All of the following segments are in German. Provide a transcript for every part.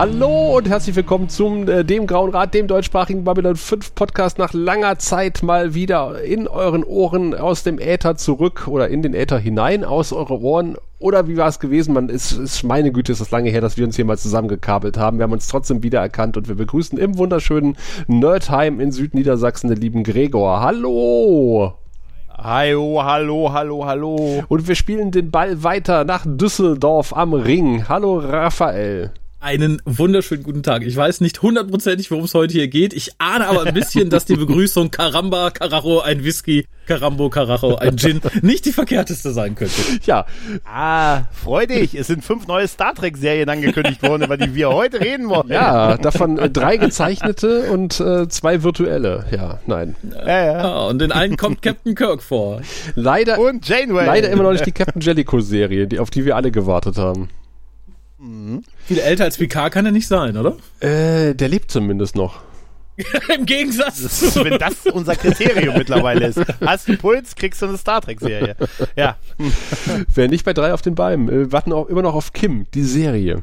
Hallo und herzlich willkommen zum äh, dem Grauen Rat, dem deutschsprachigen Babylon 5 Podcast nach langer Zeit mal wieder in euren Ohren aus dem Äther zurück oder in den Äther hinein aus eure Ohren oder wie war es gewesen? Man ist, ist meine Güte, ist das lange her, dass wir uns hier mal zusammengekabelt haben. Wir haben uns trotzdem wiedererkannt und wir begrüßen im wunderschönen Nerdheim in Südniedersachsen den lieben Gregor. Hallo! Hallo, hallo, hallo, hallo. Und wir spielen den Ball weiter nach Düsseldorf am Ring. Hallo Raphael. Einen wunderschönen guten Tag. Ich weiß nicht hundertprozentig, worum es heute hier geht. Ich ahne aber ein bisschen, dass die Begrüßung Caramba, Carajo, ein Whisky, Carambo, Carajo, ein Gin nicht die verkehrteste sein könnte. Ja. Ah, freu dich. Es sind fünf neue Star Trek Serien angekündigt worden, über die wir heute reden wollen. Ja, davon äh, drei gezeichnete und äh, zwei virtuelle. Ja, nein. Ja, ja. Ah, und in allen kommt Captain Kirk vor. Leider, und Janeway. leider immer noch nicht die Captain Jellicoe Serie, die, auf die wir alle gewartet haben. Mhm. Viel älter als Picard kann er nicht sein, oder? Äh, der lebt zumindest noch. Im Gegensatz das, zu. Wenn das unser Kriterium mittlerweile ist. Hast du Puls, kriegst du eine Star Trek-Serie. Ja. Wer nicht bei drei auf den Beinen. Wir warten auch immer noch auf Kim, die Serie.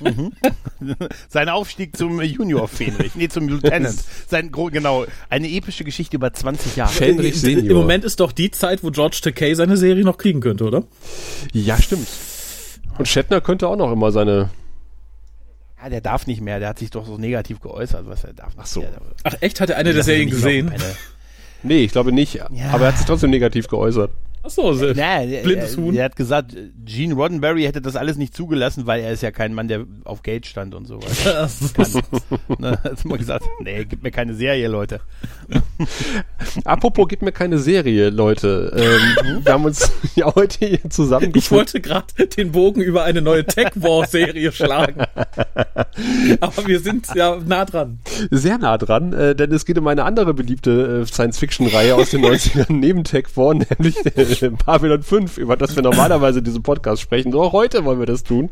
mhm. Sein Aufstieg zum Junior Fenrich, nee, zum Lieutenant. Sein, genau, eine epische Geschichte über 20 Jahre. Fenrich Senior. Im Moment ist doch die Zeit, wo George Takei seine Serie noch kriegen könnte, oder? Ja, stimmt. Und Shatner könnte auch noch immer seine. Ja, der darf nicht mehr. Der hat sich doch so negativ geäußert, was er darf. Ach so. Ach echt? Hat er eine der Serien gesehen? Nee, ich glaube nicht. Ja. Aber er hat sich trotzdem negativ geäußert. Achso, so, ja, blindes Huhn. Er hat gesagt, Gene Roddenberry hätte das alles nicht zugelassen, weil er ist ja kein Mann, der auf Geld stand und sowas. ne, hat immer gesagt, nee, gib mir keine Serie, Leute. Apropos, gib mir keine Serie, Leute. Ähm, wir haben uns ja heute hier zusammen. Ich wollte gerade den Bogen über eine neue Tech War Serie schlagen. Aber wir sind ja nah dran. Sehr nah dran, äh, denn es geht um eine andere beliebte äh, Science-Fiction-Reihe aus den 90ern neben Tech War, nämlich Babylon 5, über das wir normalerweise in diesem Podcast sprechen. So auch heute wollen wir das tun.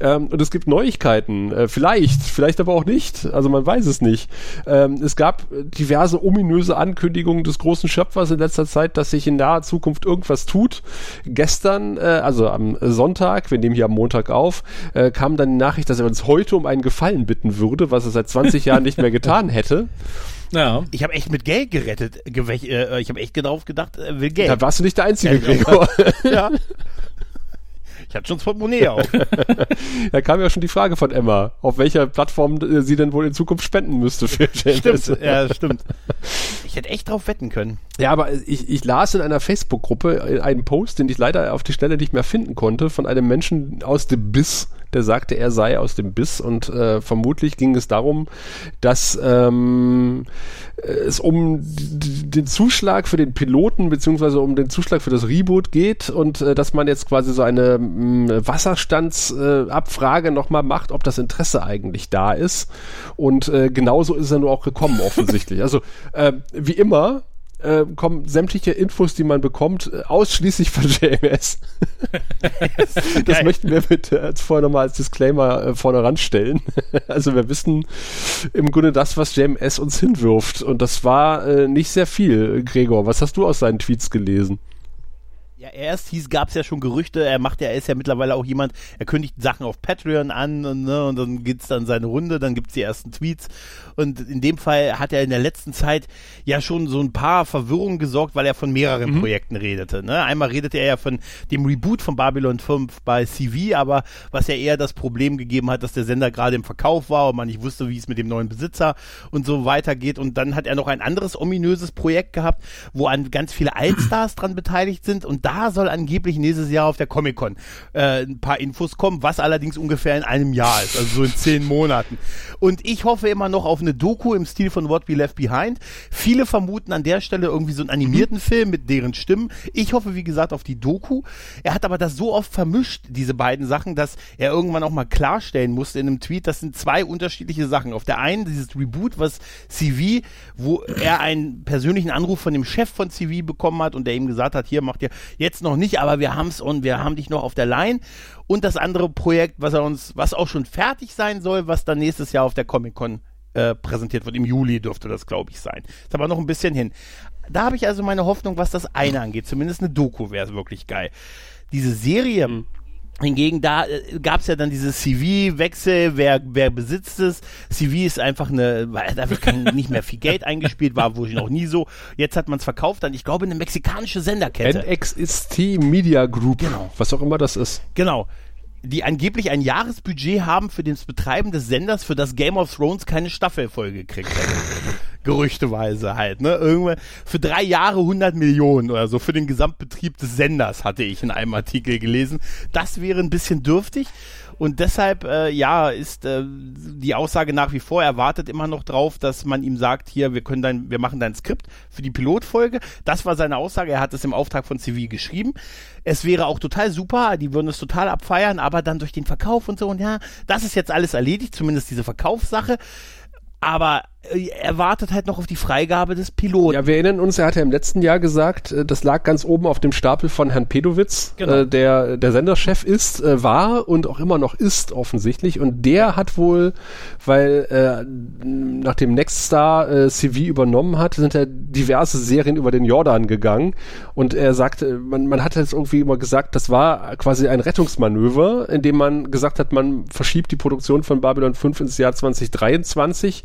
Ähm, und es gibt Neuigkeiten. Äh, vielleicht, vielleicht aber auch nicht. Also man weiß es nicht. Ähm, es gab diverse ominöse Ankündigungen des großen Schöpfers in letzter Zeit, dass sich in naher Zukunft irgendwas tut. Gestern, äh, also am Sonntag, wir nehmen hier am Montag auf, äh, kam dann die Nachricht, dass er uns heute um einen Gefallen bitten würde, was er seit 20 Jahren nicht mehr getan hätte. Ja. Ich habe echt mit Geld gerettet. Äh, ich habe echt darauf gedacht, er will Geld. Da warst du nicht der Einzige, Gregor. ja. Ich hatte schon das Portemonnaie auf. da kam ja schon die Frage von Emma, auf welcher Plattform äh, sie denn wohl in Zukunft spenden müsste für. Stimmt, ja, stimmt. Ich hätte echt drauf wetten können. Ja, aber ich, ich las in einer Facebook-Gruppe einen Post, den ich leider auf die Stelle nicht mehr finden konnte, von einem Menschen aus dem Biss, der sagte, er sei aus dem Biss und äh, vermutlich ging es darum, dass ähm, es um den Zuschlag für den Piloten beziehungsweise um den Zuschlag für das Reboot geht und äh, dass man jetzt quasi so eine mh, Wasserstandsabfrage äh, nochmal macht, ob das Interesse eigentlich da ist. Und äh, genauso ist er nur auch gekommen offensichtlich. also äh, wie immer äh, kommen sämtliche Infos, die man bekommt, äh, ausschließlich von JMS. das Geil. möchten wir bitte als vorher nochmal als Disclaimer äh, vorne ranstellen. also wir wissen im Grunde das, was JMS uns hinwirft. Und das war äh, nicht sehr viel. Gregor, was hast du aus seinen Tweets gelesen? Ja, erst hieß, gab es ja schon Gerüchte, er macht ja, er ist ja mittlerweile auch jemand, er kündigt Sachen auf Patreon an und, ne, und dann geht's dann seine Runde, dann gibt's die ersten Tweets und in dem Fall hat er in der letzten Zeit ja schon so ein paar Verwirrungen gesorgt, weil er von mehreren mhm. Projekten redete. Ne? Einmal redete er ja von dem Reboot von Babylon 5 bei CV, aber was ja eher das Problem gegeben hat, dass der Sender gerade im Verkauf war und man nicht wusste, wie es mit dem neuen Besitzer und so weitergeht. Und dann hat er noch ein anderes ominöses Projekt gehabt, wo an ganz viele Altstars dran beteiligt sind und da soll angeblich nächstes Jahr auf der Comic-Con äh, ein paar Infos kommen, was allerdings ungefähr in einem Jahr ist, also so in zehn Monaten. Und ich hoffe immer noch auf eine Doku im Stil von What We Left Behind. Viele vermuten an der Stelle irgendwie so einen animierten Film mit deren Stimmen. Ich hoffe, wie gesagt, auf die Doku. Er hat aber das so oft vermischt, diese beiden Sachen, dass er irgendwann auch mal klarstellen musste in einem Tweet, das sind zwei unterschiedliche Sachen. Auf der einen dieses Reboot, was CV, wo er einen persönlichen Anruf von dem Chef von CV bekommen hat und der ihm gesagt hat, hier macht ihr jetzt noch nicht, aber wir haben's und wir haben dich noch auf der Line. Und das andere Projekt, was er uns, was auch schon fertig sein soll, was dann nächstes Jahr auf der Comic Con äh, präsentiert wird. Im Juli dürfte das, glaube ich, sein. Ist aber noch ein bisschen hin. Da habe ich also meine Hoffnung, was das eine angeht. Zumindest eine Doku wäre es wirklich geil. Diese Serie, Hingegen da äh, gab es ja dann diese CV-Wechsel, wer, wer besitzt es. CV ist einfach eine, weil da wird kein, nicht mehr viel Geld eingespielt, war wohl noch nie so. Jetzt hat man es verkauft an, ich glaube, eine mexikanische Senderkette. NXST Media Group, Genau. was auch immer das ist. Genau. Die angeblich ein Jahresbudget haben für das Betreiben des Senders, für das Game of Thrones keine Staffelfolge gekriegt hätte. Gerüchteweise halt, ne? Irgendwann für drei Jahre 100 Millionen oder so für den Gesamtbetrieb des Senders hatte ich in einem Artikel gelesen. Das wäre ein bisschen dürftig. Und deshalb, äh, ja, ist äh, die Aussage nach wie vor, er wartet immer noch drauf, dass man ihm sagt, hier, wir können dein, wir machen dein Skript für die Pilotfolge. Das war seine Aussage, er hat es im Auftrag von CV geschrieben. Es wäre auch total super, die würden es total abfeiern, aber dann durch den Verkauf und so, und ja, das ist jetzt alles erledigt, zumindest diese Verkaufssache. Aber er wartet halt noch auf die Freigabe des Piloten. Ja, wir erinnern uns, er hat ja im letzten Jahr gesagt, äh, das lag ganz oben auf dem Stapel von Herrn Pedowitz, Genau. äh, der der Senderchef ist, äh, war und auch immer noch ist offensichtlich. Und der hat wohl, weil äh, nachdem Nextstar äh, CV übernommen hat, sind ja diverse Serien über den Jordan gegangen. Und er sagte, man, man hat jetzt irgendwie immer gesagt, das war quasi ein Rettungsmanöver, in dem man gesagt hat, man verschiebt die Produktion von Babylon 5 ins Jahr 2023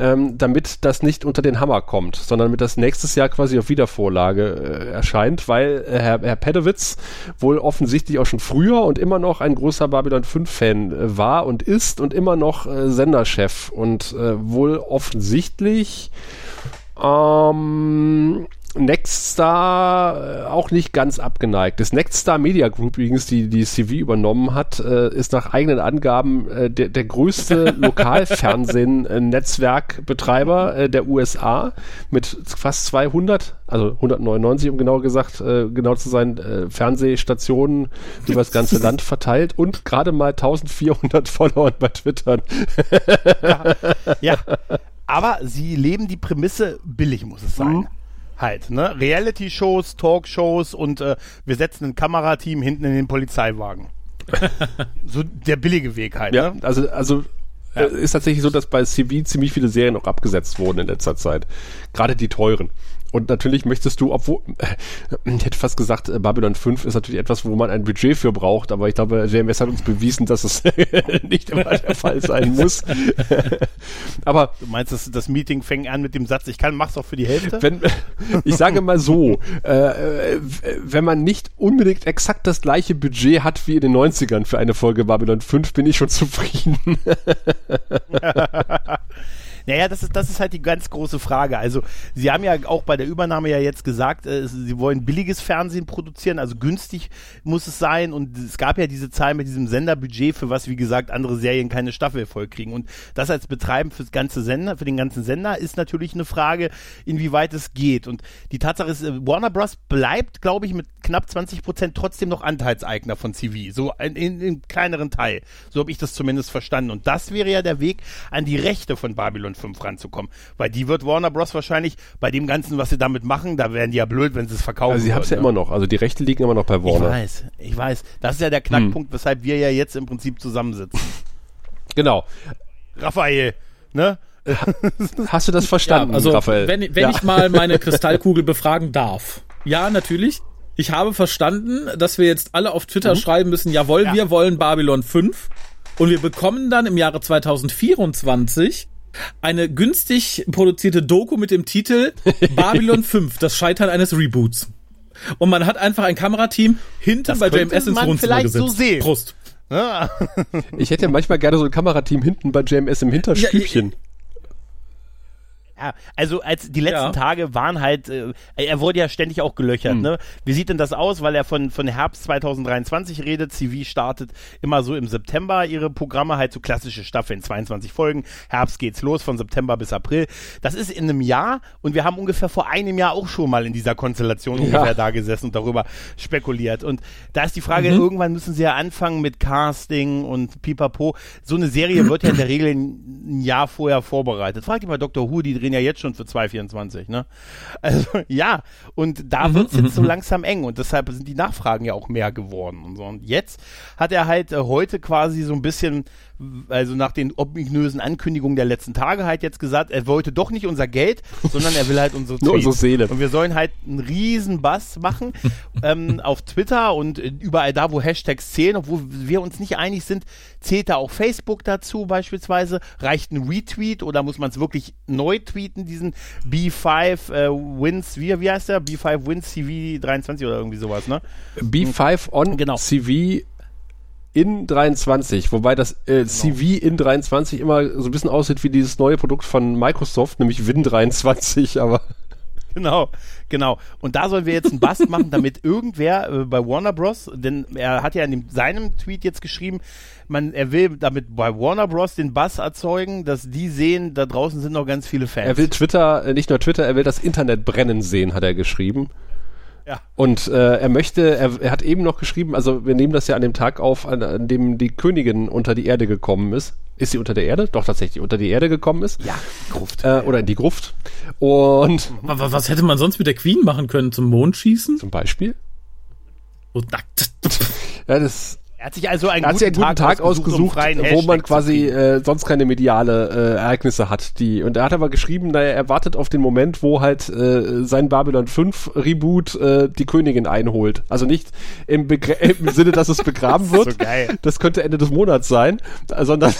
ähm, damit das nicht unter den Hammer kommt, sondern damit das nächstes Jahr quasi auf Wiedervorlage äh, erscheint, weil äh, Herr, Herr Pedowitz wohl offensichtlich auch schon früher und immer noch ein großer Babylon 5 Fan äh, war und ist und immer noch äh, Senderchef und äh, wohl offensichtlich ähm, Nextstar äh, auch nicht ganz abgeneigt. Das Nextstar Media Group übrigens, die die CV übernommen hat, äh, ist nach eigenen Angaben äh, der, der größte Lokalfernsehen-Netzwerkbetreiber der USA mit fast 200, also 199 um genau gesagt, genau zu sein, Fernsehstationen über das ganze Land verteilt und gerade mal 1400 Follower bei Twitter. Ja. Aber sie leben die Prämisse, billig muss es sein. Mhm. Halt, ne? Reality-Shows, Talkshows und äh, wir setzen ein Kamerateam hinten in den Polizeiwagen. so der billige Weg halt, Ja, ne? also, also äh, ist tatsächlich so, dass bei CV ziemlich viele Serien auch abgesetzt wurden in letzter Zeit. Gerade die teuren. Und natürlich möchtest du, obwohl, äh, ich hätte fast gesagt, äh, Babylon 5 ist natürlich etwas, wo man ein Budget für braucht, aber ich glaube, JMS hat uns bewiesen, dass es nicht immer der Fall sein muss. aber Du meinst, das, das Meeting fängt an mit dem Satz, ich kann, mach's auch für die Hälfte? wenn, ich sage mal so, äh, wenn man nicht unbedingt exakt das gleiche Budget hat wie in den 90ern für eine Folge Babylon 5, bin ich schon zufrieden. Naja, das ist, das ist halt die ganz große Frage. Also, Sie haben ja auch bei der Übernahme ja jetzt gesagt, äh, Sie wollen billiges Fernsehen produzieren, also günstig muss es sein. Und es gab ja diese Zahl mit diesem Senderbudget, für was, wie gesagt, andere Serien keine Staffelerfolg kriegen. Und das als Betreiben fürs ganze Sender, für den ganzen Sender ist natürlich eine Frage, inwieweit es geht. Und die Tatsache ist, äh, Warner Bros. bleibt, glaube ich, mit knapp 20 Prozent trotzdem noch Anteilseigner von CV. So in, in, in kleineren Teil. So habe ich das zumindest verstanden. Und das wäre ja der Weg, an die Rechte von Babylon 5 ranzukommen. Weil die wird Warner Bros. wahrscheinlich bei dem Ganzen, was sie damit machen, da wären die ja blöd, wenn sie es verkaufen. Also sie haben es ja würden, immer noch. Also die Rechte liegen immer noch bei Ich Warner. weiß, ich weiß. Das ist ja der Knackpunkt, weshalb wir ja jetzt im Prinzip zusammensitzen. Genau. Raphael, ne? Hast du das verstanden, ja, also Raphael? wenn, wenn ja. ich mal meine Kristallkugel befragen darf. Ja, natürlich. Ich habe verstanden, dass wir jetzt alle auf Twitter schreiben müssen, jawohl, Ja. wir wollen Babylon 5 und wir bekommen dann im Jahre 2024 eine günstig produzierte Doku mit dem Titel Babylon 5, das Scheitern eines Reboots. Und man hat einfach ein Kamerateam hinten Das bei JMS ins man Wohnzimmer vielleicht gesetzt. so sehen. Prost. Ich hätte ja manchmal gerne so ein Kamerateam hinten bei JMS im Hinterstübchen. Ja, also als die letzten Ja. Tage waren halt, äh, er wurde ja ständig auch gelöchert. Hm. Ne? Wie sieht denn das aus, weil er von, von Herbst 2023 redet? CV startet immer so im September ihre Programme, halt so klassische Staffeln, 22 Folgen. Herbst geht's los von September bis April. Das ist in einem Jahr und wir haben ungefähr vor einem Jahr auch schon mal in dieser Konstellation ungefähr da gesessen und darüber spekuliert. Und da ist die Frage, Mhm. irgendwann müssen sie ja anfangen mit Casting und pipapo. So eine Serie wird ja in der Regel ein Jahr vorher vorbereitet. Frag dich mal Dr. Who, die drehen ja jetzt schon für 2,24, ne? Also, ja. Und da wird's jetzt so langsam eng und deshalb sind die Nachfragen ja auch mehr geworden und so. Und jetzt hat er halt äh, heute quasi so ein bisschen also nach den ominösen Ankündigungen der letzten Tage halt jetzt gesagt, er wollte doch nicht unser Geld, sondern er will halt unsere Nur unsere. Seele. Und wir sollen halt einen riesen Bass machen ähm, auf Twitter und überall da, wo Hashtags zählen, obwohl wir uns nicht einig sind, zählt da auch Facebook dazu beispielsweise? Reicht ein Retweet oder muss man es wirklich neu tweeten, diesen B5 äh, Wins, wie, wie heißt der? B5 Wins CV 23 oder irgendwie sowas, ne? B5 on Genau. CV in 23, wobei das äh, CV in 23 immer so ein bisschen aussieht wie dieses neue Produkt von Microsoft, nämlich Win 23, aber Genau, genau. Und da sollen wir jetzt einen Bast machen, damit irgendwer äh, bei Warner Bros., denn er hat ja in dem, seinem Tweet jetzt geschrieben, man, er will damit bei Warner Bros. den Bass erzeugen, dass die sehen, da draußen sind noch ganz viele Fans. er will Twitter, äh, nicht nur Twitter, er will das Internet brennen sehen, hat er geschrieben. Ja. Und äh, er möchte, er, er hat eben noch geschrieben, also wir nehmen das ja an dem Tag auf, an, an dem die Königin unter die Erde gekommen ist. Ist sie unter der Erde? Doch, tatsächlich, unter die Erde gekommen ist. ja, Gruft. Äh, oder in die Gruft. Und wa- Was hätte man sonst mit der Queen machen können? Zum Mond schießen? zum Beispiel. So, na, Ja, das hat sich also einen, er sich einen guten Tag ausgesucht, freien wo man quasi äh, sonst keine mediale äh, Ereignisse hat. Die und er hat aber geschrieben, naja, er wartet auf den Moment, wo halt äh, sein Babylon 5 Reboot äh, die Königin einholt. Also nicht im, Begr im Sinne, dass es begraben wird. so geil. Das könnte Ende des Monats sein, sondern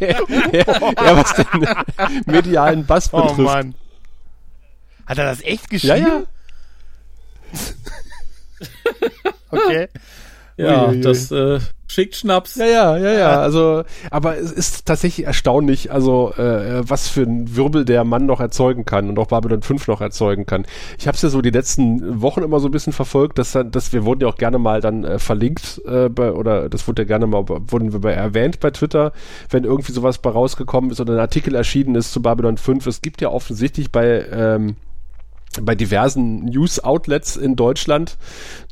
eher, eher was den medialen Bass Oh betrifft. Mann. Hat er das echt ja, geschrieben? ja. Okay. Ja, Uiuiui. das äh, schickt Schnaps. Ja, ja, ja, ja. Also, aber es ist tatsächlich erstaunlich, also äh, was für ein Wirbel der Mann noch erzeugen kann und auch Babylon 5 noch erzeugen kann. Ich habe es ja so die letzten Wochen immer so ein bisschen verfolgt, dass, dann- dass wir wurden ja auch gerne mal dann äh, verlinkt äh, bei, oder das wurde ja gerne mal wurden wir bei erwähnt bei Twitter, wenn irgendwie sowas bei rausgekommen ist oder ein Artikel erschienen ist zu Babylon 5. Es gibt ja offensichtlich bei ähm, bei diversen News-Outlets in Deutschland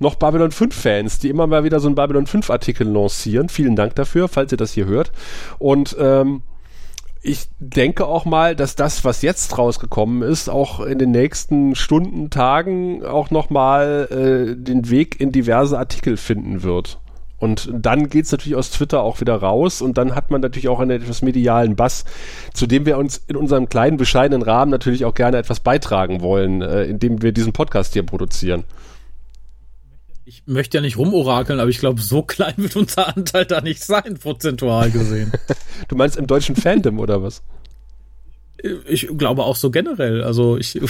noch Babylon 5-Fans, die immer mal wieder so einen Babylon 5-Artikel lancieren. Vielen Dank dafür, falls ihr das hier hört. Und ähm, ich denke auch mal, dass das, was jetzt rausgekommen ist, auch in den nächsten Stunden, Tagen auch nochmal äh, den Weg in diverse Artikel finden wird. Und dann geht's natürlich aus Twitter auch wieder raus und dann hat man natürlich auch einen etwas medialen Bass, zu dem wir uns in unserem kleinen, bescheidenen Rahmen natürlich auch gerne etwas beitragen wollen, äh, indem wir diesen Podcast hier produzieren. Ich möchte ja nicht rumorakeln, aber ich glaube, so klein wird unser Anteil da nicht sein, prozentual gesehen. Du meinst im deutschen Fandom oder was? ich glaube auch so generell. Also ich,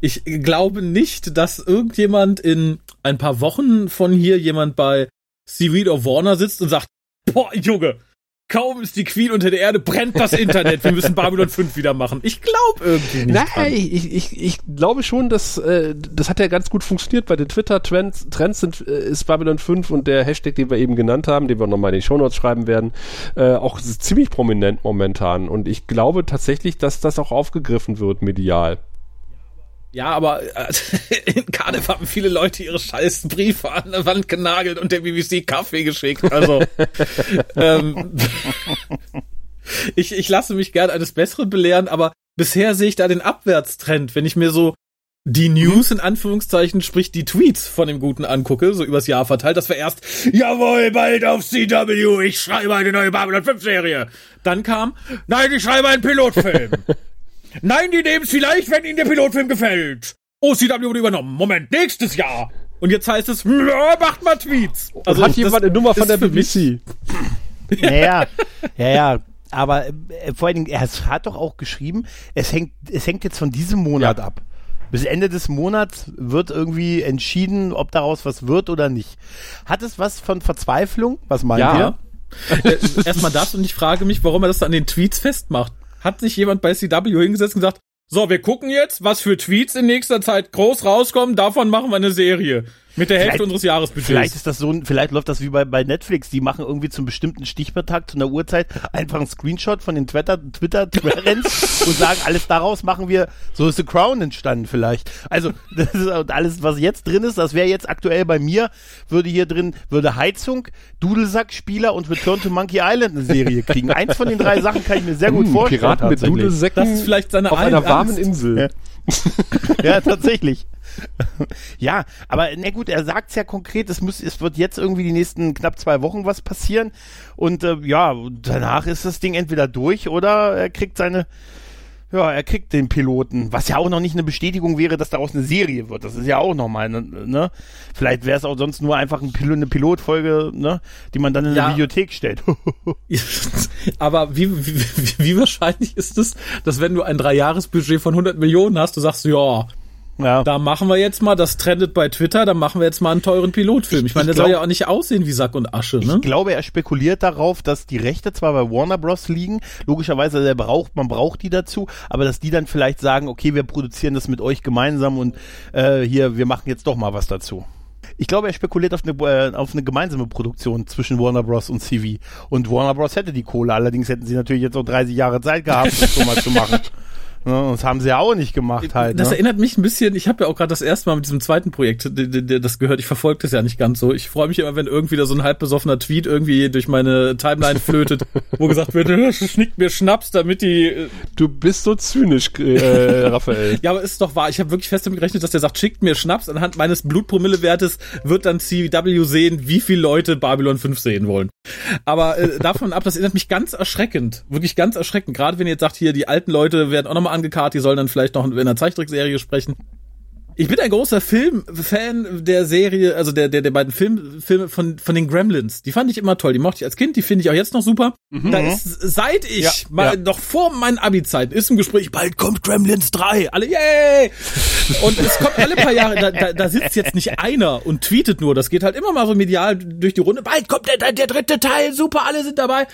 ich glaube nicht, dass irgendjemand in ein paar Wochen von hier jemand bei Of Warner sitzt und sagt, boah, Junge, kaum ist die Queen unter der Erde, brennt das Internet, wir müssen Babylon 5 wieder machen. Ich glaube irgendwie nicht. Nein, ich, ich, ich glaube schon, dass äh, das hat ja ganz gut funktioniert bei den Twitter-Trends. Trends sind, äh, ist Babylon 5 und der Hashtag, den wir eben genannt haben, den wir nochmal in die Shownotes schreiben werden, äh, auch ziemlich prominent momentan. Und ich glaube tatsächlich, dass das auch aufgegriffen wird medial. Ja, aber äh, in Cardiff haben viele Leute ihre scheiß Briefe an der Wand genagelt und der BBC Kaffee geschickt. Also ähm, ich, ich lasse mich gern eines Besseren belehren, aber bisher sehe ich da den Abwärtstrend, wenn ich mir so die News in Anführungszeichen, sprich die Tweets von dem Guten angucke, so übers Jahr verteilt, das war erst, jawohl, bald auf CW, ich schreibe eine neue Babylon 5 Serie. Dann kam, nein, ich schreibe einen Pilotfilm. Nein, die nehmen es vielleicht, wenn ihnen der Pilotfilm gefällt. OCW wurde übernommen. Moment, nächstes Jahr. Und jetzt heißt es, "Ja, macht mal Tweets. Also hat jemand eine Nummer von der BBC? Naja, ja, ja. Aber äh, vor allen Dingen, er hat doch auch geschrieben, es hängt, es hängt jetzt von diesem Monat Ja. ab. Bis Ende des Monats wird irgendwie entschieden, ob daraus was wird oder nicht. Hat es was von Verzweiflung? Was meint Ja. ihr? Äh, Erstmal das und ich frage mich, warum er das an den Tweets festmacht. Hat sich jemand bei CW hingesetzt und gesagt, so, wir gucken jetzt, was für Tweets in nächster Zeit groß rauskommen, davon machen wir eine Serie. Mit der Hälfte Vielleicht- unseres Jahresbudgets. Vielleicht ist das so, vielleicht läuft das wie bei, bei Netflix. Die machen irgendwie zum bestimmten Stichworttag zu einer Uhrzeit einfach einen Screenshot von den Twitter, Twitter Trends und sagen, alles daraus machen wir, so ist The Crown entstanden vielleicht. Also, das ist und alles, was jetzt drin ist, das wäre jetzt aktuell bei mir, würde hier drin, würde Heizung, Dudelsackspieler und Return to Monkey Island eine Serie kriegen. Eins von den drei Sachen kann ich mir sehr gut Hm, vorstellen. Piraten mit. Dudelsäcken Das ist vielleicht seine auf einer Angst. warmen Insel. Ja, tatsächlich. Ja, aber na gut, er sagt's ja konkret, es muss, es wird jetzt irgendwie die nächsten knapp zwei Wochen was passieren und äh, ja, danach ist das Ding entweder durch oder er kriegt seine ja, er kriegt den Piloten, was ja auch noch nicht eine Bestätigung wäre, dass daraus eine Serie wird. Das ist ja auch nochmal, ne? ne? Vielleicht wäre es auch sonst nur einfach ein Pil eine Pilotfolge, ne? Die man dann in ja. eine Videothek stellt. Aber wie, wie, wie wahrscheinlich ist es, dass wenn du ein Dreijahresbudget von 100 Millionen hast, du sagst, ja, ja. Da machen wir jetzt mal, das trendet bei Twitter, dann machen wir jetzt mal einen teuren Pilotfilm. Ich, meine, der glaub, soll ja auch nicht aussehen wie Sack und Asche, ne? Ich glaube, er spekuliert darauf, dass die Rechte zwar bei Warner Bros. liegen, logischerweise der braucht, man braucht die dazu, aber dass die dann vielleicht sagen, okay, wir produzieren das mit euch gemeinsam und äh, hier, wir machen jetzt doch mal was dazu. Ich glaube, er spekuliert auf eine, äh, auf eine gemeinsame Produktion zwischen Warner Bros. und CV. Und Warner Bros. hätte die Kohle, allerdings hätten sie natürlich jetzt noch 30 Jahre Zeit gehabt, das so mal zu machen. Ne, das haben sie ja auch nicht gemacht halt. Das ne? erinnert mich ein bisschen, ich habe ja auch gerade das erste Mal mit diesem zweiten Projekt das gehört, ich verfolge das ja nicht ganz so. Ich freue mich immer, wenn irgendwie da so ein halb besoffener Tweet irgendwie durch meine Timeline flötet, wo gesagt wird, schnickt mir Schnaps, damit die... Äh, du bist so zynisch, äh, Raphael. ja, aber ist doch wahr. Ich habe wirklich fest damit gerechnet, dass der sagt, schickt mir Schnaps. Anhand meines Blutpromillewertes wird dann CW sehen, wie viele Leute Babylon 5 sehen wollen. Aber äh, davon ab, das erinnert mich ganz erschreckend. Wirklich ganz erschreckend. Gerade wenn ihr jetzt sagt, hier, die alten Leute werden auch nochmal angekarrt, die sollen dann vielleicht noch in einer Zeichentrickserie sprechen. Ich bin ein großer Filmfan der Serie, also der, der, der beiden Film, Filme von, von den Gremlins. Die fand ich immer toll. Die mochte ich als Kind, die finde ich auch jetzt noch super. Mhm. Da ist, seit ich, ja, mal, ja. noch vor meinen Abi-Zeiten, ist im Gespräch, bald kommt Gremlins 3. Alle, yay! Und es kommt alle paar Jahre, da, da, da sitzt jetzt nicht einer und tweetet nur. Das geht halt immer mal so medial durch die Runde. Bald kommt der, der, der dritte Teil, super, alle sind dabei.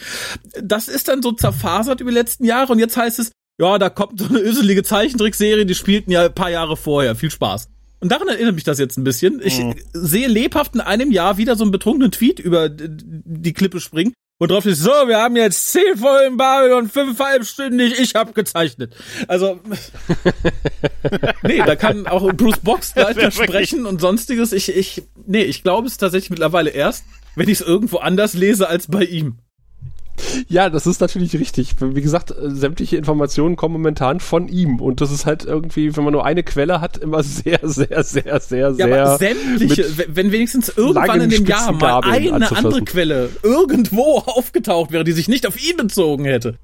Das ist dann so zerfasert über die letzten Jahre und jetzt heißt es, ja, da kommt so eine öselige Zeichentrickserie, die spielten ja ein paar Jahre vorher. Viel Spaß. Und daran erinnert mich das jetzt ein bisschen. Ich mhm. sehe lebhaft in einem Jahr wieder so einen betrunkenen Tweet über die Klippe springen. Und drauf ist so, wir haben jetzt zehn Folgen Babylon, fünf halbstündig, ich hab gezeichnet. Also, nee, da kann auch Bruce Box Boxleiter sprechen und sonstiges. Ich, ich, nee, ich glaube es tatsächlich mittlerweile erst, wenn ich es irgendwo anders lese als bei ihm. Ja, das ist natürlich richtig. Wie gesagt, sämtliche Informationen kommen momentan von ihm und das ist halt irgendwie, wenn man nur eine Quelle hat, immer sehr, sehr, sehr, sehr, ja, sehr. Aber sämtliche, wenn wenigstens irgendwann in dem Jahr mal eine andere Quelle irgendwo aufgetaucht wäre, die sich nicht auf ihn bezogen hätte.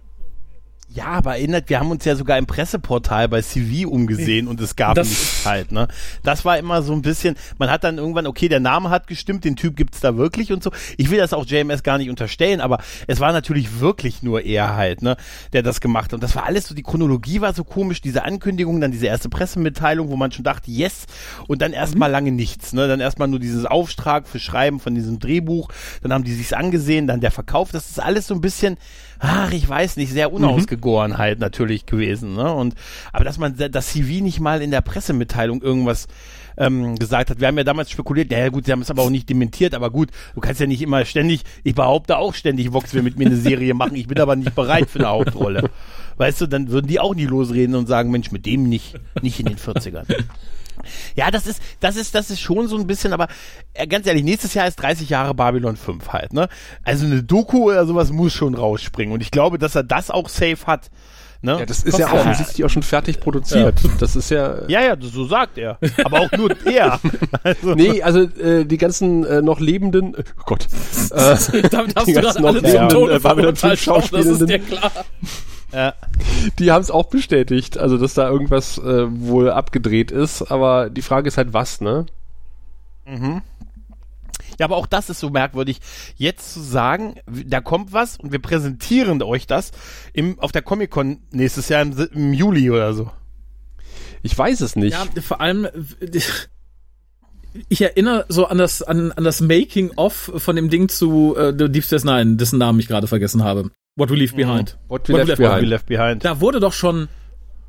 Ja, aber erinnert, wir haben uns ja sogar im Presseportal bei CV umgesehen und es gab das nichts halt, ne? Das war immer so ein bisschen, man hat dann irgendwann, okay, der Name hat gestimmt, den Typ gibt's da wirklich und so. Ich will das auch JMS gar nicht unterstellen, aber es war natürlich wirklich nur er halt, ne, der das gemacht hat. Und das war alles so, die Chronologie war so komisch, diese Ankündigung, dann diese erste Pressemitteilung, wo man schon dachte, yes, und dann erstmal mhm. lange nichts, ne? Dann erstmal nur dieses Auftrag für Schreiben von diesem Drehbuch, dann haben die sich's angesehen, dann der Verkauf, das ist alles so ein bisschen, ach, ich weiß nicht, sehr mhm. unausgegoren halt natürlich gewesen. Ne? Und aber dass man das CV nicht mal in der Pressemitteilung irgendwas ähm, gesagt hat. Wir haben ja damals spekuliert, ja gut, sie haben es aber auch nicht dementiert, aber gut, du kannst ja nicht immer ständig, ich behaupte auch ständig, Vox will mit mir eine Serie machen, ich bin aber nicht bereit für eine Hauptrolle. Weißt du, dann würden die auch nie losreden und sagen, Mensch, mit dem nicht, nicht in den 40ern. Ja, das ist, das ist, das ist schon so ein bisschen, aber äh, ganz ehrlich, nächstes Jahr ist 30 Jahre Babylon 5 halt, ne? Also eine Doku oder sowas muss schon rausspringen. Und ich glaube, dass er das auch safe hat. Ne? Ja, das ist ja offensichtlich auch schon fertig produziert. Ja. Das ist ja. Ja, ja, so sagt er. Aber auch nur er. Also. Nee, also äh, die ganzen äh, noch lebenden, oh Gott. Äh, Damit hast du gerade alle zum Tode äh, Babylon 5 Schauspielenden. Das ist dir klar. Ja. Die haben es auch bestätigt, also dass da irgendwas äh, wohl abgedreht ist, aber die Frage ist halt was, ne? Mhm. Ja, aber auch das ist so merkwürdig, jetzt zu sagen, da kommt was und wir präsentieren euch das im, auf der Comic-Con nächstes Jahr im, im Juli oder so. Ich weiß es nicht. Ja, vor allem, ich erinnere so an das, an, an das Making-of von dem Ding zu äh, Deep Space Nine, dessen Namen ich gerade vergessen habe. What We Leave Behind. What, we, What left, we, left, behind. we left Behind. Da wurde doch schon,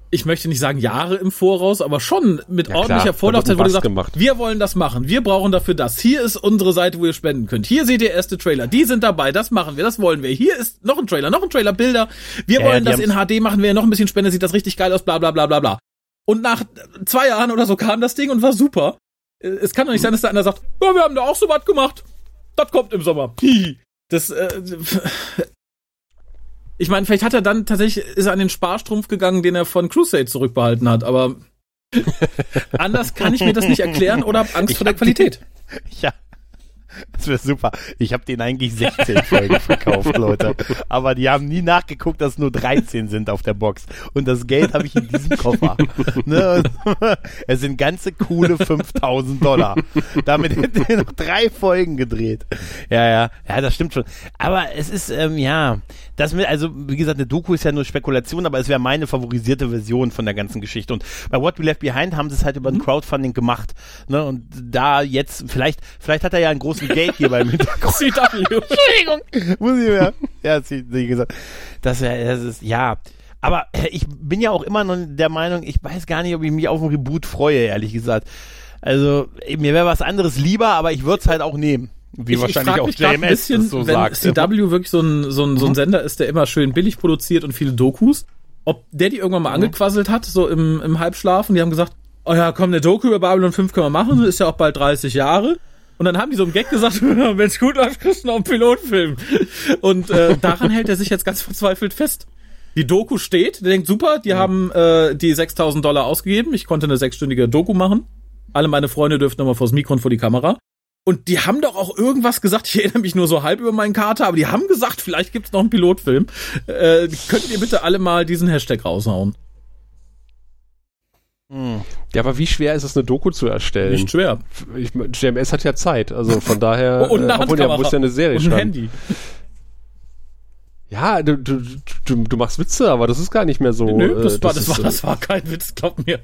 ich möchte nicht sagen Jahre im Voraus, aber schon mit ja, ordentlicher Vorlaufzeit wurde gesagt, gemacht. wir wollen das machen, wir brauchen dafür das. Hier ist unsere Seite, wo ihr spenden könnt. Hier seht ihr erste Trailer, die sind dabei, das machen wir, das wollen wir. Hier ist noch ein Trailer, noch ein Trailer, Bilder. Wir ja, wollen das in HD machen, wir noch ein bisschen Spende, sieht das richtig geil aus, bla bla bla bla bla. Und nach zwei Jahren oder so kam das Ding und war super. Es kann doch nicht sein, dass der einer sagt, ja, wir haben da auch so was gemacht. Das kommt im Sommer. Das, äh, ich meine, vielleicht hat er dann tatsächlich, ist er an den Sparstrumpf gegangen, den er von Crusade zurückbehalten hat, aber Anders kann ich mir das nicht erklären oder hab Angst Ich vor der Qualität. Ja. Das wäre super. Ich habe denen eigentlich 16 Folgen verkauft, Leute. Aber die haben nie nachgeguckt, dass nur 13 sind auf der Box. Und das Geld habe ich in diesem Koffer. Ne? Es sind ganze coole 5000 Dollar. Damit hätten wir noch drei Folgen gedreht. Ja, ja, ja, das stimmt schon. Aber es ist, ähm, ja, das mit, also wie gesagt, eine Doku ist ja nur Spekulation, aber es wäre meine favorisierte Version von der ganzen Geschichte. Und bei What We Left Behind haben sie es halt über ein Crowdfunding gemacht. Ne? Und da jetzt, vielleicht, vielleicht hat er ja einen großen Gategeber im Hintergrund. CW. Entschuldigung, muss ich mehr. Ja, sie gesagt. Das, das ist, ja. Aber ich bin ja auch immer noch der Meinung, ich weiß gar nicht, ob ich mich auf ein Reboot freue, ehrlich gesagt. Also, mir wäre was anderes lieber, aber ich würde es halt auch nehmen. Wie Ich- ich wahrscheinlich frag auch mich grad ein JMS bisschen, das so wenn sagt. CW wirklich so ein, so, ein, so ein Sender ist, der immer schön billig produziert und viele Dokus, ob der die irgendwann mal angequasselt hat, so im, im Halbschlaf und die haben gesagt, oh ja, komm, eine Doku über Babylon 5 können wir machen, ist ja auch bald 30 Jahre. Und dann haben die so im Gag gesagt, wenn es gut läuft, kriegst du noch einen Pilotfilm. Und äh, daran hält er sich jetzt ganz verzweifelt fest. Die Doku steht, der denkt, super, die haben äh, die 6000 Dollar ausgegeben, ich konnte eine sechsstündige Doku machen. Alle meine Freunde dürften nochmal vors Mikro und vor die Kamera. Und die haben doch auch irgendwas gesagt, ich erinnere mich nur so halb über meinen Kater, aber die haben gesagt, vielleicht gibt's noch einen Pilotfilm. Äh, könnt ihr bitte alle mal diesen Hashtag raushauen? Hm. Ja, aber wie schwer ist es, eine Doku zu erstellen? Nicht schwer. Ich, JMS hat ja Zeit, also von daher, Und eine äh, obwohl er muss ja eine Serie Und ein. Handy. Ja, du, du, du, du machst Witze, aber das ist gar nicht mehr so. Nö, das, äh, war, das, ist, war, das war kein Witz, glaub mir.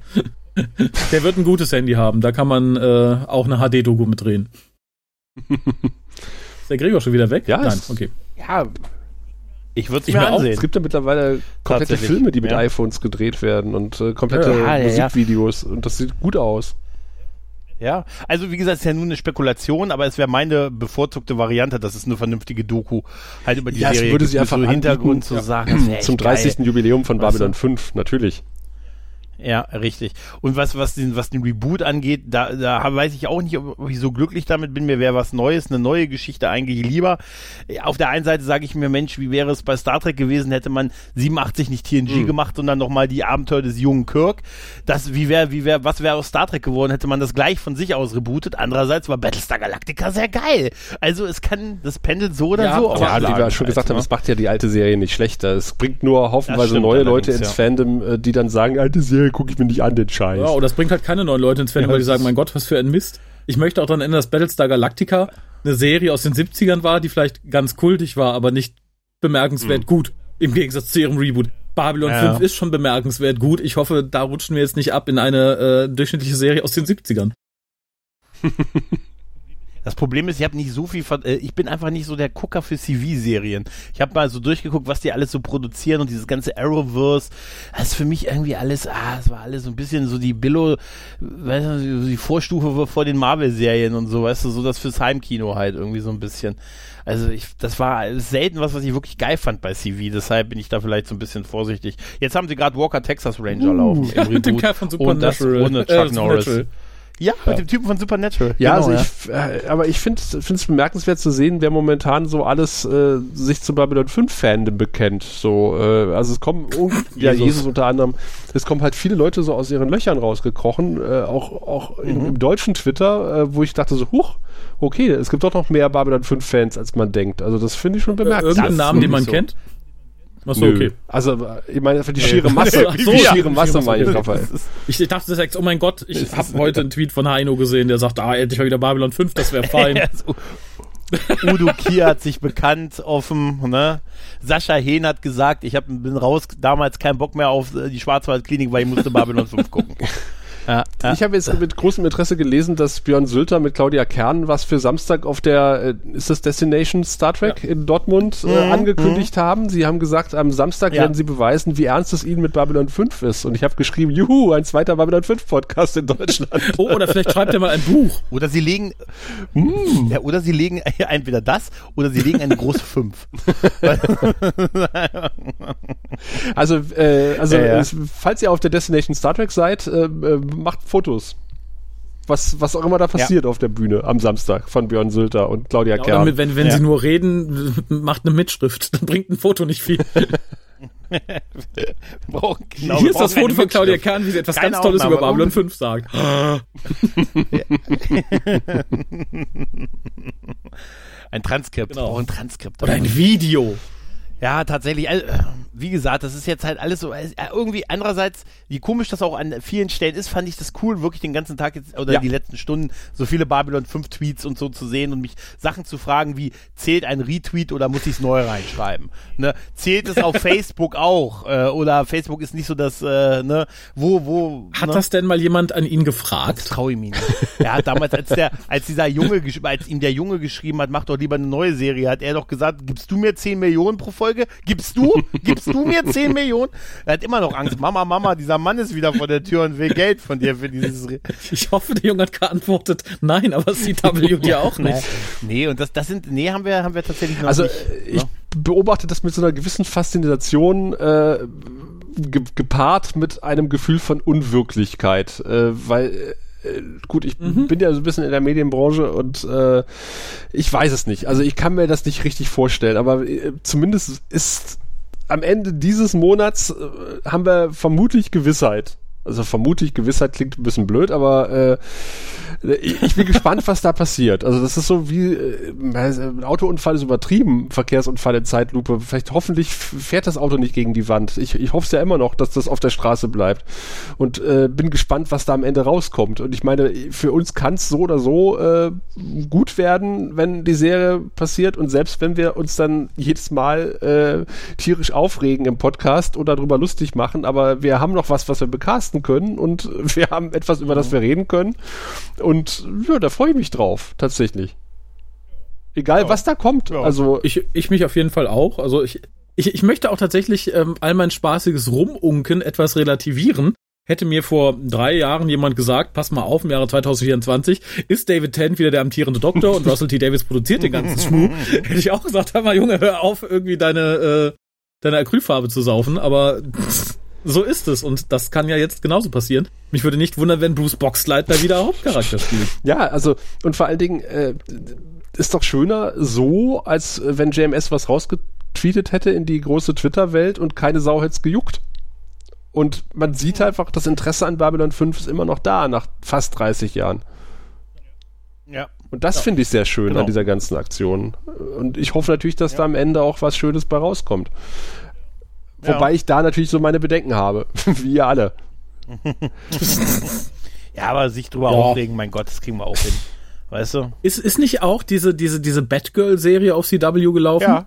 Der wird ein gutes Handy haben, da kann man äh, auch eine HD-Doku mitdrehen. Ist der Gregor schon wieder weg? Ja, Nein, es- okay. Ja, ich würde es mir mir auch. ansehen. Es gibt ja mittlerweile komplette Filme, die mit ja. iPhones gedreht werden und äh, komplette Ja, ja. Musikvideos und das sieht gut aus. Ja, also wie gesagt, es ist ja nur eine Spekulation, aber es wäre meine bevorzugte Variante, dass es eine vernünftige Doku halt über die Ja, Serie würde sie einfach so Hintergrund zu ja. sagen. Zum geil. 30. Jubiläum von Weißt? Babylon 5, natürlich. Ja, richtig. Und was, was den, was den Reboot angeht, da, da weiß ich auch nicht, ob, ob ich so glücklich damit bin. Mir wäre was Neues, eine neue Geschichte eigentlich lieber. Auf der einen Seite sage ich mir, Mensch, wie wäre es bei Star Trek gewesen, hätte man 87 nicht TNG Hm. gemacht, sondern nochmal die Abenteuer des jungen Kirk. Das, wie wäre, wie wäre, was wäre aus Star Trek geworden, hätte man das gleich von sich aus rebootet. Andererseits war Battlestar Galactica sehr geil. Also es kann, das pendelt so oder Ja, so aber Ja, wie wir schon gesagt haben, es macht ja die alte Serie nicht schlechter. Es bringt nur haufenweise stimmt neue Leute ins ja. Fandom, äh, die dann sagen, alte Serie gucke ich mir nicht an, den Scheiß. Ja, oder das bringt halt keine neuen Leute ins Fandom, Ja, weil die sagen, mein Gott, was für ein Mist. Ich möchte auch daran erinnern, dass Battlestar Galactica eine Serie aus den 70ern war, die vielleicht ganz kultig war, aber nicht bemerkenswert gut. Im Gegensatz zu ihrem Reboot. Babylon Ja. 5 ist schon bemerkenswert gut. Ich hoffe, da rutschen wir jetzt nicht ab in eine äh, durchschnittliche Serie aus den 70ern. Das Problem ist, ich habe nicht so viel, ver- äh, ich bin einfach nicht so der Gucker für CV-Serien. Ich habe mal so durchgeguckt, was die alles so produzieren und dieses ganze Arrowverse, das ist für mich irgendwie alles, ah, es war alles so ein bisschen so die Billo, weißt du, die Vorstufe vor den Marvel-Serien und so, weißt du, so das fürs Heimkino halt irgendwie so ein bisschen. Also ich, das war selten was, was ich wirklich geil fand bei CV, deshalb bin ich da vielleicht so ein bisschen vorsichtig. Jetzt haben sie gerade Walker Texas Ranger laufen im Ja, mit dem. Kerl von und das Supernatural. ohne Äh, Chuck Norris. Supernatural. Ja, mit dem Typen von Supernatural. Ja, Genau, also ich, äh, aber ich finde es bemerkenswert zu sehen, wer momentan so alles äh, sich zu Babylon 5 Fandom bekennt. So, äh, also es kommen irgend- ja Jesus. Jesus unter anderem. Es kommen halt viele Leute so aus ihren Löchern rausgekrochen, äh, auch auch in, im deutschen Twitter, äh, wo ich dachte so, huch, okay, es gibt doch noch mehr Babylon 5 Fans, als man denkt. Also das finde ich schon bemerkenswert. Irgendeinen Namen, den man so. kennt? Achso, Nö. okay. Also äh, ich meine einfach die schiere Masse, Ach die so, schiere ja. Masse meine ich. Raphael. Ich dachte, das ist, oh mein Gott, ich habe heute einen Tweet von Heino gesehen, der sagt, ah, endlich mal wieder Babylon 5, das wäre fein. Udo Kier hat sich bekannt offen, ne? Sascha Hehn hat gesagt, ich hab, bin raus, damals keinen Bock mehr auf äh, die Schwarzwaldklinik, weil ich musste Babylon 5 gucken. Ja, ja. Ich habe jetzt mit großem Interesse gelesen, dass Björn Sülter mit Claudia Kern was für Samstag auf der, äh, ist das Destination Star Trek in Dortmund äh, Mhm, angekündigt haben. Sie haben gesagt, am Samstag Ja. werden sie beweisen, wie ernst es ihnen mit Babylon 5 ist. Und ich habe geschrieben, juhu, ein zweiter Babylon 5 Podcast in Deutschland. Oh, oder vielleicht schreibt er mal ein Buch. Oder sie legen, Hm. ja, oder sie legen entweder das oder sie legen eine große 5. Also, äh, also Ja, ja. Falls ihr auf der Destination Star Trek seid, äh, äh, macht Fotos. Was, was auch immer da passiert auf der Bühne am Samstag von Björn Sülter und Claudia Ja, Kern. oder mit, wenn wenn Ja. sie nur reden, macht eine Mitschrift. Dann bringt ein Foto nicht viel. Brauchen, genau, Hier ist das Foto von Claudia. Kern, wie sie etwas Keine ganz Tolles Aufnahme. über Babylon 5 sagt. Ein Transkript. Genau. Brauchen ein Transkript. Oder ein Video. Ja, tatsächlich. Wie gesagt, das ist jetzt halt alles so. äh, Irgendwie andererseits, wie komisch das auch an vielen Stellen ist, fand ich das cool, wirklich den ganzen Tag jetzt oder Ja. die letzten Stunden so viele Babylon 5 Tweets und so zu sehen und mich Sachen zu fragen wie, zählt ein Retweet oder muss ich es neu reinschreiben? Ne? Zählt es auf Facebook auch? Äh, oder Facebook ist nicht so das, äh, ne, wo, wo. Hat ne? das denn mal jemand an ihn Das gefragt? traue ich mir nicht. Er hat damals, als der, als dieser Junge, als ihm der Junge geschrieben hat, mach doch lieber eine neue Serie, hat er doch gesagt, gibst du mir 10 Millionen pro Folge? Gibst du? Gibst du mir 10 Millionen? Er hat immer noch Angst. Mama, Mama, dieser Mann ist wieder vor der Tür und will Geld von dir für dieses. Re Ich hoffe, der Junge hat geantwortet, nein, aber CW dir auch nicht. nee, und das, das sind, nee, haben wir, haben wir tatsächlich noch Also nicht. äh, ich ne? beobachte das mit so einer gewissen Faszination äh, ge gepaart mit einem Gefühl von Unwirklichkeit, äh, weil äh, gut, ich bin ja so ein bisschen in der Medienbranche und äh, ich weiß es nicht. Also ich kann mir das nicht richtig vorstellen, aber äh, zumindest ist am Ende dieses Monats äh, haben wir vermutlich Gewissheit. Also vermutlich Gewissheit klingt ein bisschen blöd, aber äh, ich, ich bin gespannt, was da passiert. Also das ist so wie äh, ein Autounfall ist übertrieben, Verkehrsunfall in Zeitlupe. Vielleicht hoffentlich fährt das Auto nicht gegen die Wand. Ich, ich hoffe es ja immer noch, dass das auf der Straße bleibt. Und äh, bin gespannt, was da am Ende rauskommt. Und ich meine, für uns kann es so oder so äh, gut werden, wenn die Serie passiert. Und selbst wenn wir uns dann jedes Mal äh, tierisch aufregen im Podcast oder darüber lustig machen, aber wir haben noch was, was wir bekasten können und wir haben etwas, über das wir reden können. Und ja, da freue ich mich drauf, tatsächlich. Egal, was da kommt. Ja. Also, Ich, ich mich auf jeden Fall auch. Also ich, ich, ich möchte auch tatsächlich ähm, all mein spaßiges Rumunken etwas relativieren. Hätte mir vor drei Jahren jemand gesagt, pass mal auf, im Jahre 2024 ist David Tennant wieder der amtierende Doktor und Russell T. Davis produziert den ganzen Schmuh. Hätte ich auch gesagt, hör mal Junge, hör auf, irgendwie deine, äh, deine Acrylfarbe zu saufen, aber so ist es und das kann ja jetzt genauso passieren. Mich würde nicht wundern, wenn Bruce Boxleitner wieder Hauptcharakter spielt. ja, also, und vor allen Dingen, äh, ist doch schöner so, als äh, wenn JMS was rausgetweetet hätte in die große Twitter-Welt und keine Sau hätte gejuckt. Und man sieht einfach, das Interesse an Babylon 5 ist immer noch da, nach fast 30 Jahren. Ja. Und das finde ich sehr schön Genau. an dieser ganzen Aktion. Und ich hoffe natürlich, dass da am Ende auch was Schönes bei rauskommt. Wobei Ja. ich da natürlich so meine Bedenken habe, wie ihr alle. Ja, aber sich drüber Ja. aufregen, mein Gott, das kriegen wir auch hin. Weißt du? Ist, ist nicht auch diese, diese, diese Batgirl-Serie auf CW gelaufen?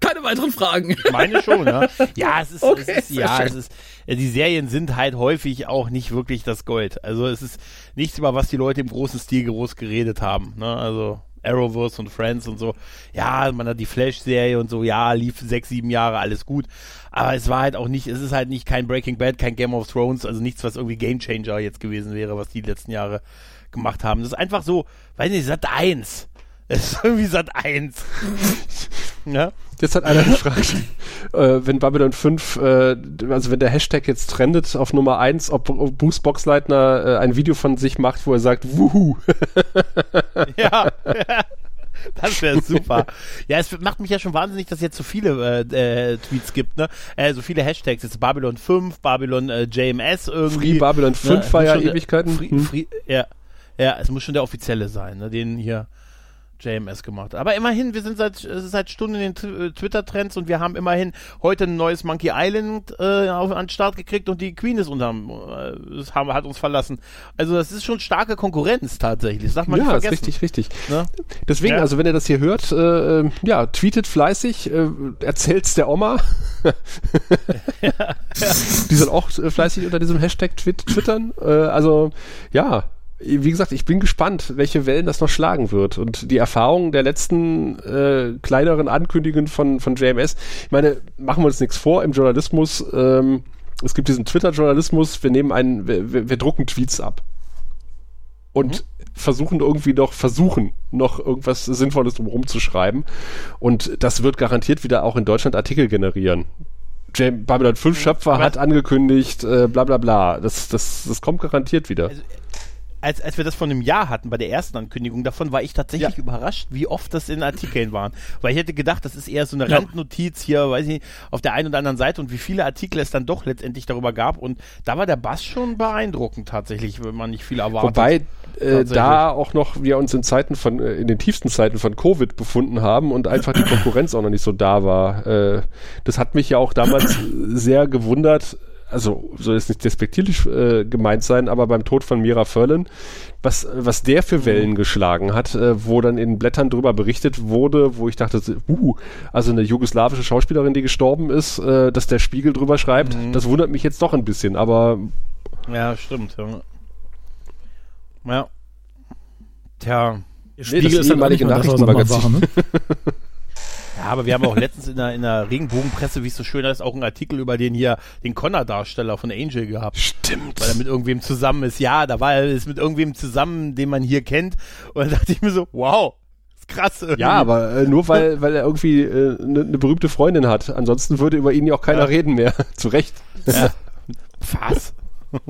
Keine weiteren Fragen. Ich meine schon, ne? Ja, es ist, Okay, es ist ja, schön. es ist, äh, die Serien sind halt häufig auch nicht wirklich das Gold. Also es ist nichts, über was die Leute im großen Stil groß geredet haben, ne? Also Arrowverse und Friends und so. Ja, man hat die Flash-Serie und so, ja, lief sechs, sieben Jahre, alles gut. Aber es war halt auch nicht, es ist halt nicht kein Breaking Bad, kein Game of Thrones, also nichts, was irgendwie Gamechanger jetzt gewesen wäre, was die letzten Jahre gemacht haben. Das ist einfach so, weiß nicht, Sat 1. Es ist irgendwie Sat 1. ja? Jetzt hat einer gefragt, äh, wenn Babylon 5, äh, also wenn der Hashtag jetzt trendet auf Nummer 1, ob, ob Bruce Boxleitner äh, ein Video von sich macht, wo er sagt, wuhu. Ja. Das wäre super. Ja, es macht mich ja schon wahnsinnig, dass es jetzt so viele äh, äh, Tweets gibt, ne? Äh, so viele Hashtags. Jetzt Babylon 5, Babylon äh, JMS irgendwie. Free Babylon 5 Ne, war ja Ewigkeiten. Free, Hm. free, ja, ja, es muss schon der offizielle sein, ne? Den hier JMS gemacht. Aber immerhin, wir sind seit, ist seit Stunden in den äh, Twitter-Trends und wir haben immerhin heute ein neues Monkey Island äh, auf, an den Start gekriegt und die Queen ist unterm, äh, haben, hat uns verlassen. Also das ist schon starke Konkurrenz tatsächlich. Das darf man Ja, nicht ist richtig, richtig. Ne? Deswegen, Ja. also wenn ihr das hier hört, äh, äh, ja, tweetet fleißig, äh, erzählt's der Oma. Die soll auch äh, fleißig unter diesem Hashtag twit twittern. Äh, also, ja, wie gesagt, ich bin gespannt, welche Wellen das noch schlagen wird. Und die Erfahrungen der letzten äh, kleineren Ankündigungen von, von JMS, ich meine, machen wir uns nichts vor, im Journalismus, ähm, es gibt diesen Twitter-Journalismus, wir nehmen einen, wir, wir, wir drucken Tweets ab. Und versuchen irgendwie noch, versuchen noch irgendwas Sinnvolles drumherum zu schreiben. Und das wird garantiert wieder auch in Deutschland Artikel generieren. Babylon 5 Schöpfer Aber- hat angekündigt, äh, bla bla bla. Das, das, das kommt garantiert wieder. Also, als, als wir das von einem Jahr hatten, bei der ersten Ankündigung davon, war ich tatsächlich Ja. überrascht, wie oft das in Artikeln waren. Weil ich hätte gedacht, das ist eher so eine Ja. Randnotiz hier, weiß ich nicht, auf der einen oder anderen Seite und wie viele Artikel es dann doch letztendlich darüber gab. Und da war der Bass schon beeindruckend tatsächlich, wenn man nicht viel erwartet. Wobei äh, da auch noch wir uns in Zeiten von, äh, in den tiefsten Zeiten von Covid befunden haben und einfach die Konkurrenz auch noch nicht so da war. Äh, das hat mich ja auch damals sehr gewundert, also soll jetzt nicht despektierlich äh, gemeint sein, aber beim Tod von Mira Furlan, was, was der für Wellen geschlagen hat, äh, wo dann in Blättern drüber berichtet wurde, wo ich dachte, uh, also eine jugoslawische Schauspielerin, die gestorben ist, äh, dass der Spiegel drüber schreibt, das wundert mich jetzt doch ein bisschen, aber Ja, stimmt. Ja. ja. Tja. Der Nee, das halt ehemalige Nachrichtenmagazin. war, ne? Ja, aber wir haben auch letztens in der, in der Regenbogenpresse, wie es so schön ist, auch einen Artikel über den hier, den Connor-Darsteller von Angel gehabt. stimmt. Weil er mit irgendwem zusammen ist. Ja, da war er ist mit irgendwem zusammen, den man hier kennt. Und dann dachte ich mir so, wow, ist krass. Irgendwie. Ja, aber äh, nur weil, weil er irgendwie eine äh, ne ne berühmte Freundin hat. Ansonsten würde über ihn ja auch keiner Ja. reden mehr. Zu Recht. Ja. Was?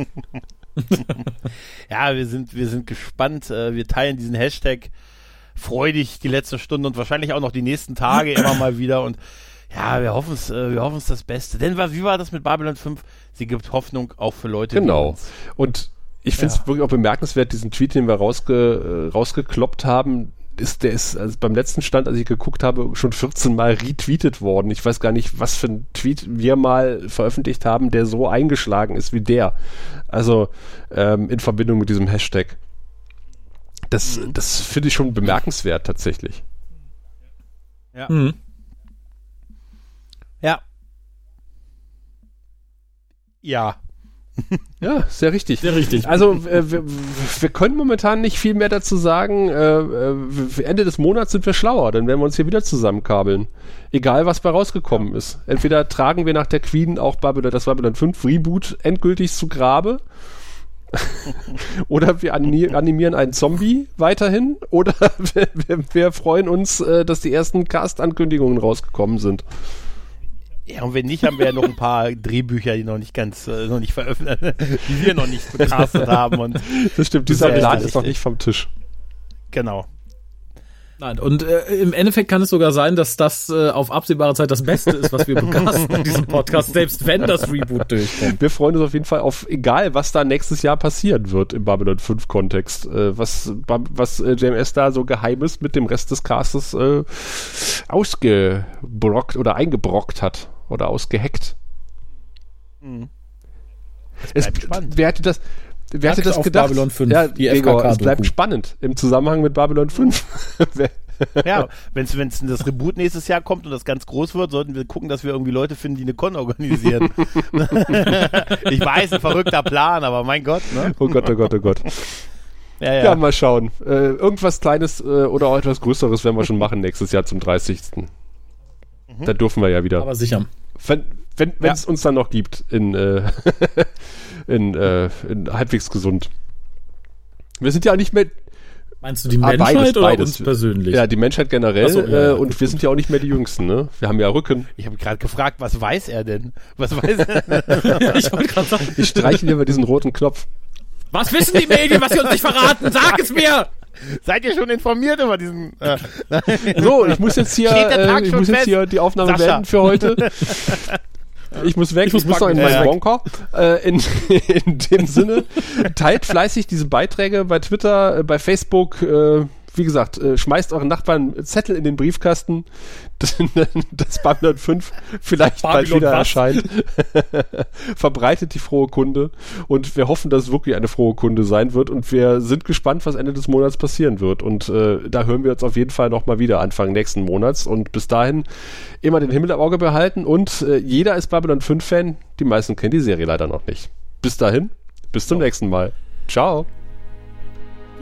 ja, wir sind, wir sind gespannt. Äh, Wir teilen diesen Hashtag freudig die letzte Stunde und wahrscheinlich auch noch die nächsten Tage immer mal wieder. Und ja, wir hoffen es, wir hoffen es das Beste. Denn wie war das mit Babylon 5? Sie gibt Hoffnung auch für Leute. Genau. Und ich finde es Ja. wirklich auch bemerkenswert, diesen Tweet, den wir rausge, äh, rausgekloppt haben, ist, der ist also beim letzten Stand, als ich geguckt habe, schon 14 Mal retweetet worden. Ich weiß gar nicht, was für ein Tweet wir mal veröffentlicht haben, der so eingeschlagen ist wie der. Also ähm, in Verbindung mit diesem Hashtag. Das, das finde ich schon bemerkenswert tatsächlich. Mhm. Ja. Ja. Ja, sehr richtig. Sehr richtig. Also äh, wir, wir können momentan nicht viel mehr dazu sagen. Äh, äh, Ende des Monats sind wir schlauer, dann werden wir uns hier wieder zusammenkabeln. Egal, was bei rausgekommen ist. Entweder tragen wir nach der Queen auch Babylon, das Babylon 5 Reboot endgültig zu Grabe. oder wir animi- animieren einen Zombie weiterhin. Oder wir, wir, wir freuen uns, äh, dass die ersten Cast-Ankündigungen rausgekommen sind. Ja, und wenn nicht, haben wir ja noch ein paar Drehbücher, die noch nicht ganz, äh, noch nicht veröffentlicht, die wir noch nicht gecastet haben und Das stimmt, dieser Plan ist noch nicht vom Tisch. genau. Nein, und äh, im Endeffekt kann es sogar sein, dass das äh, auf absehbare Zeit das Beste ist, was wir bekasten in diesem Podcast, selbst wenn das Reboot durchkommt. Wir freuen uns auf jeden Fall auf, egal was da nächstes Jahr passieren wird im Babylon 5 Kontext, äh, was, was äh, JMS da so Geheimes mit dem Rest des Castes äh, ausgebrockt oder eingebrockt hat oder ausgeheckt. Es, bleibt spannend. wer hätte das, wer hätte das auf gedacht? Babylon 5, ja, die Gregor, es bleibt spannend im Zusammenhang mit Babylon 5. Wer- Ja, wenn es das Reboot nächstes Jahr kommt und das ganz groß wird, sollten wir gucken, dass wir irgendwie Leute finden, die eine Con organisieren. ich weiß, ein verrückter Plan, aber mein Gott, ne? oh Gott, oh Gott, oh Gott. Ja, ja. Ja, mal schauen. Äh, irgendwas Kleines äh, oder auch etwas Größeres werden wir schon machen nächstes Jahr zum 30. Da dürfen wir ja wieder. Aber sicher. wenn wenn wenn es uns dann noch gibt in äh, in, äh, in halbwegs gesund. Wir sind ja auch nicht mehr Meinst du die Ah, Menschheit beides, oder beides. uns persönlich? ja die Menschheit generell so, ja, äh, und wir sind ja auch nicht mehr die Jüngsten, ne? Wir haben ja Rücken. Ich habe gerade gefragt, was weiß er denn? Was weiß er? Ich wollte gerade sagen. Ich streiche hier über diesen roten Knopf. Was wissen die Medien, was sie uns nicht verraten? Sag es mir! Seid ihr schon informiert über diesen? Äh, So, ich muss jetzt hier, äh, ich muss jetzt hier die Aufnahme Sascha. beenden für heute. Ich muss weg, ich muss muss, noch in meinen. Bunker. Äh, in, in dem Sinne, teilt fleißig diese Beiträge bei Twitter, äh, bei Facebook. Äh, wie gesagt, äh, schmeißt euren Nachbarn Zettel in den Briefkasten, dass Babylon 5 vielleicht bald Babylon wieder was? erscheint. Verbreitet die frohe Kunde und wir hoffen, dass es wirklich eine frohe Kunde sein wird und wir sind gespannt, was Ende des Monats passieren wird und äh, da hören wir uns auf jeden Fall nochmal wieder Anfang nächsten Monats und bis dahin immer den Himmel im Auge behalten und äh, jeder ist Babylon 5 Fan, die meisten kennen die Serie leider noch nicht. Bis dahin, bis zum nächsten Mal. Ciao.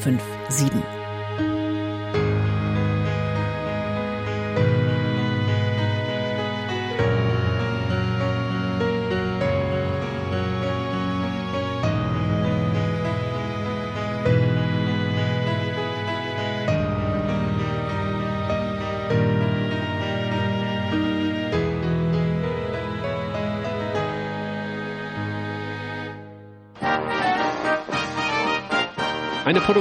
57. Eine